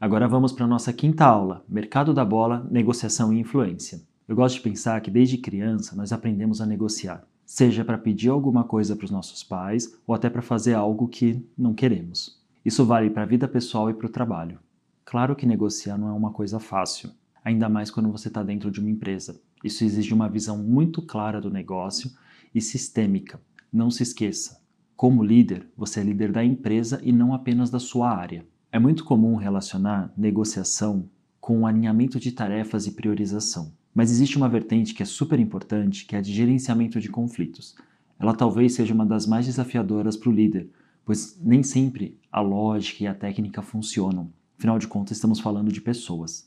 Agora vamos para a nossa quinta aula, Mercado da Bola, Negociação e Influência. Eu gosto de pensar que desde criança nós aprendemos a negociar, seja para pedir alguma coisa para os nossos pais ou até para fazer algo que não queremos. Isso vale para a vida pessoal e para o trabalho. Claro que negociar não é uma coisa fácil, ainda mais quando você está dentro de uma empresa. Isso exige uma visão muito clara do negócio e sistêmica. Não se esqueça, como líder, você é líder da empresa e não apenas da sua área. É muito comum relacionar negociação com alinhamento de tarefas e priorização. Mas existe uma vertente que é super importante, que é a de gerenciamento de conflitos. Ela talvez seja uma das mais desafiadoras para o líder, pois nem sempre a lógica e a técnica funcionam. Afinal de contas, estamos falando de pessoas.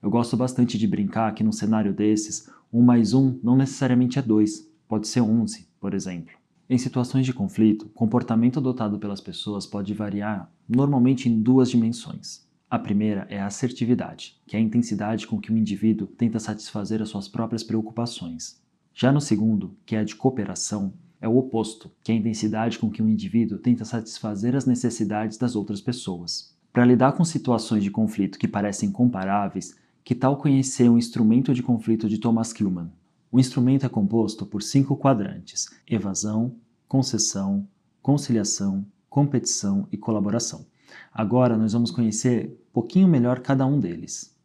Eu gosto bastante de brincar que num cenário desses, um mais um não necessariamente é dois, pode ser onze, por exemplo. Em situações de conflito, o comportamento adotado pelas pessoas pode variar normalmente em duas dimensões. A primeira é a assertividade, que é a intensidade com que o indivíduo tenta satisfazer as suas próprias preocupações. Já no segundo, que é a de cooperação, é o oposto, que é a intensidade com que o indivíduo tenta satisfazer as necessidades das outras pessoas. Para lidar com situações de conflito que parecem comparáveis, que tal conhecer o instrumento de conflito de Thomas Kuhlmann? O instrumento é composto por cinco quadrantes: evasão, concessão, conciliação, competição e colaboração. Agora nós vamos conhecer um pouquinho melhor cada um deles.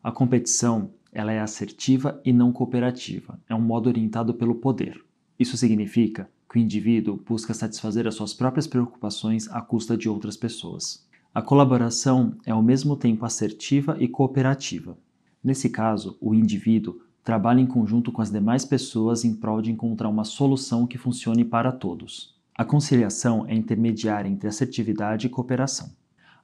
A competição ela é assertiva e não cooperativa, é um modo orientado pelo poder. Isso significa que o indivíduo busca satisfazer as suas próprias preocupações à custa de outras pessoas. A colaboração é ao mesmo tempo assertiva e cooperativa. Nesse caso, o indivíduo trabalha em conjunto com as demais pessoas em prol de encontrar uma solução que funcione para todos. A conciliação é intermediária entre assertividade e cooperação.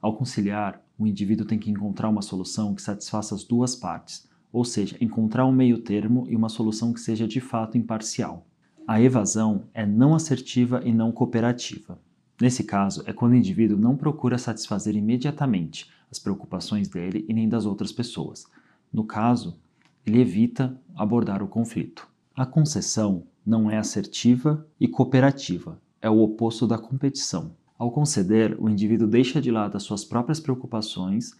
Ao conciliar, o indivíduo tem que encontrar uma solução que satisfaça as duas partes, ou seja, encontrar um meio termo e uma solução que seja de fato imparcial. A evasão é não assertiva e não cooperativa. Nesse caso, é quando o indivíduo não procura satisfazer imediatamente as preocupações dele e nem das outras pessoas. No caso, ele evita abordar o conflito. A concessão não é assertiva e cooperativa, é o oposto da competição. Ao conceder, o indivíduo deixa de lado as suas próprias preocupações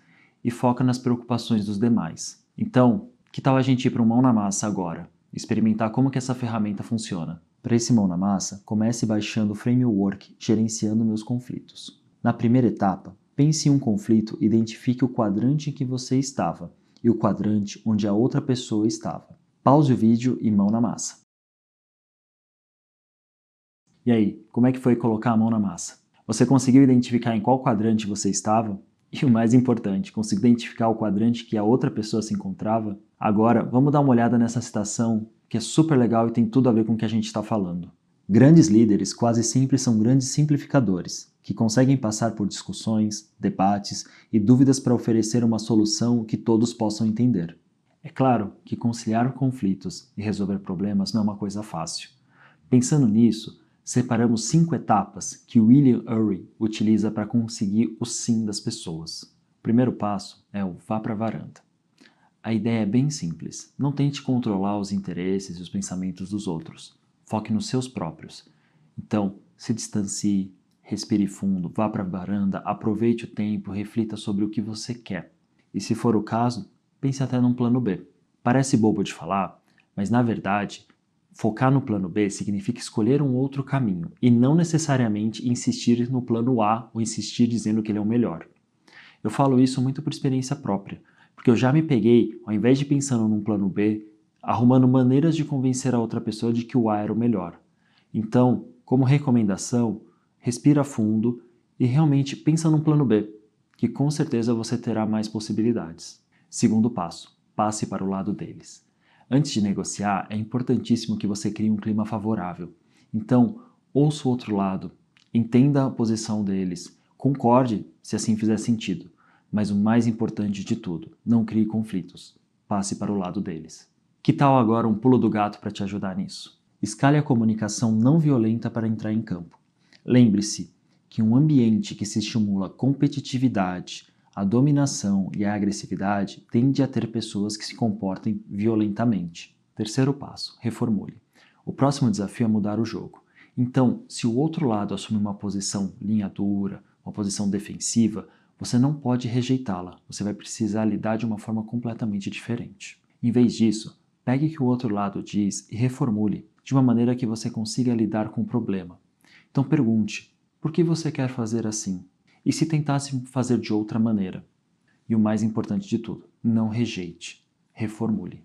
e foca nas preocupações dos demais. Então, que tal a gente ir para um mão na massa agora? Experimentar como que essa ferramenta funciona. Para esse mão na massa, comece baixando o framework gerenciando meus conflitos. Na primeira etapa, pense em um conflito e identifique o quadrante em que você estava e o quadrante onde a outra pessoa estava. Pause o vídeo e mão na massa. E aí, como é que foi colocar a mão na massa? Você conseguiu identificar em qual quadrante você estava? E o mais importante, conseguiu identificar o quadrante que a outra pessoa se encontrava? Agora, vamos dar uma olhada nessa citação que é super legal e tem tudo a ver com o que a gente está falando. Grandes líderes quase sempre são grandes simplificadores, que conseguem passar por discussões, debates e dúvidas para oferecer uma solução que todos possam entender. É claro que conciliar conflitos e resolver problemas não é uma coisa fácil. Pensando nisso, separamos cinco etapas que William Ury utiliza para conseguir o sim das pessoas. O primeiro passo é o vá para a varanda. A ideia é bem simples. Não tente controlar os interesses e os pensamentos dos outros. Foque nos seus próprios. Então, se distancie, respire fundo, vá para a varanda, aproveite o tempo, reflita sobre o que você quer. E se for o caso, pense até num plano B. Parece bobo de falar, mas na verdade, focar no plano B significa escolher um outro caminho e não necessariamente insistir no plano A ou insistir dizendo que ele é o melhor. Eu falo isso muito por experiência própria, porque eu já me peguei, ao invés de pensando num plano B, arrumando maneiras de convencer a outra pessoa de que o A era o melhor. Então, como recomendação, respira fundo e realmente pensa num plano B, que com certeza você terá mais possibilidades. Segundo passo, passe para o lado deles. Antes de negociar, é importantíssimo que você crie um clima favorável. Então, ouça o outro lado, entenda a posição deles, concorde se assim fizer sentido. Mas o mais importante de tudo, não crie conflitos. Passe para o lado deles. Que tal agora um pulo do gato para te ajudar nisso? Escale a comunicação não violenta para entrar em campo. Lembre-se que um ambiente que se estimula competitividade, a dominação e a agressividade tende a ter pessoas que se comportem violentamente. Terceiro passo: reformule. O próximo desafio é mudar o jogo. Então, se o outro lado assume uma posição linha dura, uma posição defensiva, Você não pode rejeitá-la, você vai precisar lidar de uma forma completamente diferente. Em vez disso, pegue o que o outro lado diz e reformule de uma maneira que você consiga lidar com o problema. Então pergunte: por que você quer fazer assim? E se tentasse fazer de outra maneira? E o mais importante de tudo, não rejeite, reformule.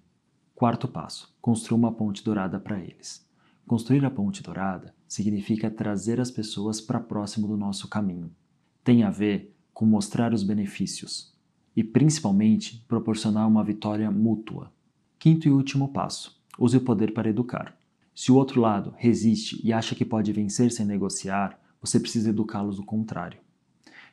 Quarto passo: construa uma ponte dourada para eles. Construir a ponte dourada significa trazer as pessoas para próximo do nosso caminho. Tem a ver com mostrar os benefícios e, principalmente, proporcionar uma vitória mútua. Quinto e último passo: use o poder para educar. Se o outro lado resiste e acha que pode vencer sem negociar, você precisa educá-los do contrário.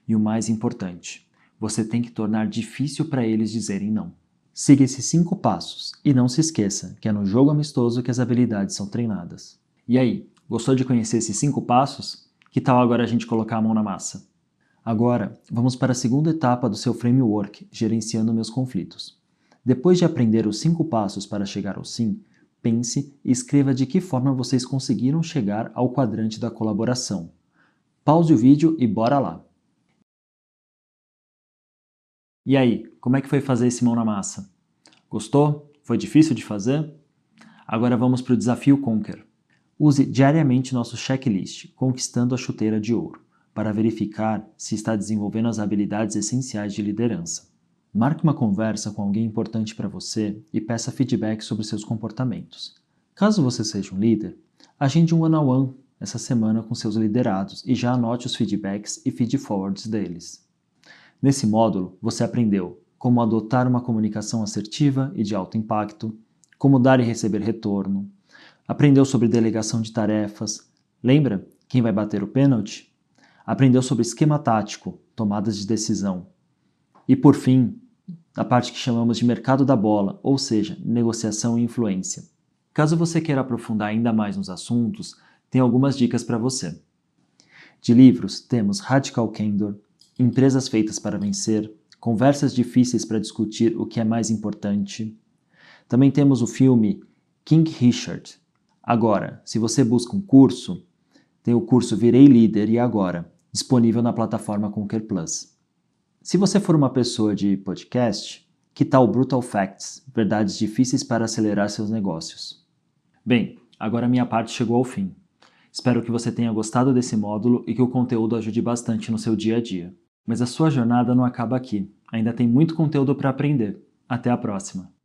E o mais importante, você tem que tornar difícil para eles dizerem não. Siga esses cinco passos e não se esqueça que é no jogo amistoso que as habilidades são treinadas. E aí, gostou de conhecer esses cinco passos? Que tal agora a gente colocar a mão na massa? Agora, vamos para a segunda etapa do seu framework, gerenciando meus conflitos. Depois de aprender os cinco passos para chegar ao sim, pense e escreva de que forma vocês conseguiram chegar ao quadrante da colaboração. Pause o vídeo e bora lá! E aí, como é que foi fazer esse mão na massa? Gostou? Foi difícil de fazer? Agora vamos para o desafio Conquer. Use diariamente nosso checklist Conquistando a Chuteira de Ouro para verificar se está desenvolvendo as habilidades essenciais de liderança. Marque uma conversa com alguém importante para você e peça feedback sobre seus comportamentos. Caso você seja um líder, agende um one-on-one -on -one essa semana com seus liderados e já anote os feedbacks e feedforwards deles. Nesse módulo, você aprendeu como adotar uma comunicação assertiva e de alto impacto, como dar e receber retorno, aprendeu sobre delegação de tarefas, lembra quem vai bater o pênalti? Aprendeu sobre esquema tático, tomadas de decisão. E por fim, a parte que chamamos de mercado da bola, ou seja, negociação e influência. Caso você queira aprofundar ainda mais nos assuntos, tem algumas dicas para você. De livros, temos Radical Candor, empresas feitas para vencer, conversas difíceis para discutir o que é mais importante. Também temos o filme King Richard. Agora, se você busca um curso, tem o curso Virei Líder e Agora, disponível na plataforma Conquer Plus. Se você for uma pessoa de podcast, que tal Brutal Facts, verdades difíceis para acelerar seus negócios? Bem, agora minha parte chegou ao fim. Espero que você tenha gostado desse módulo e que o conteúdo ajude bastante no seu dia a dia. Mas a sua jornada não acaba aqui. Ainda tem muito conteúdo para aprender. Até a próxima!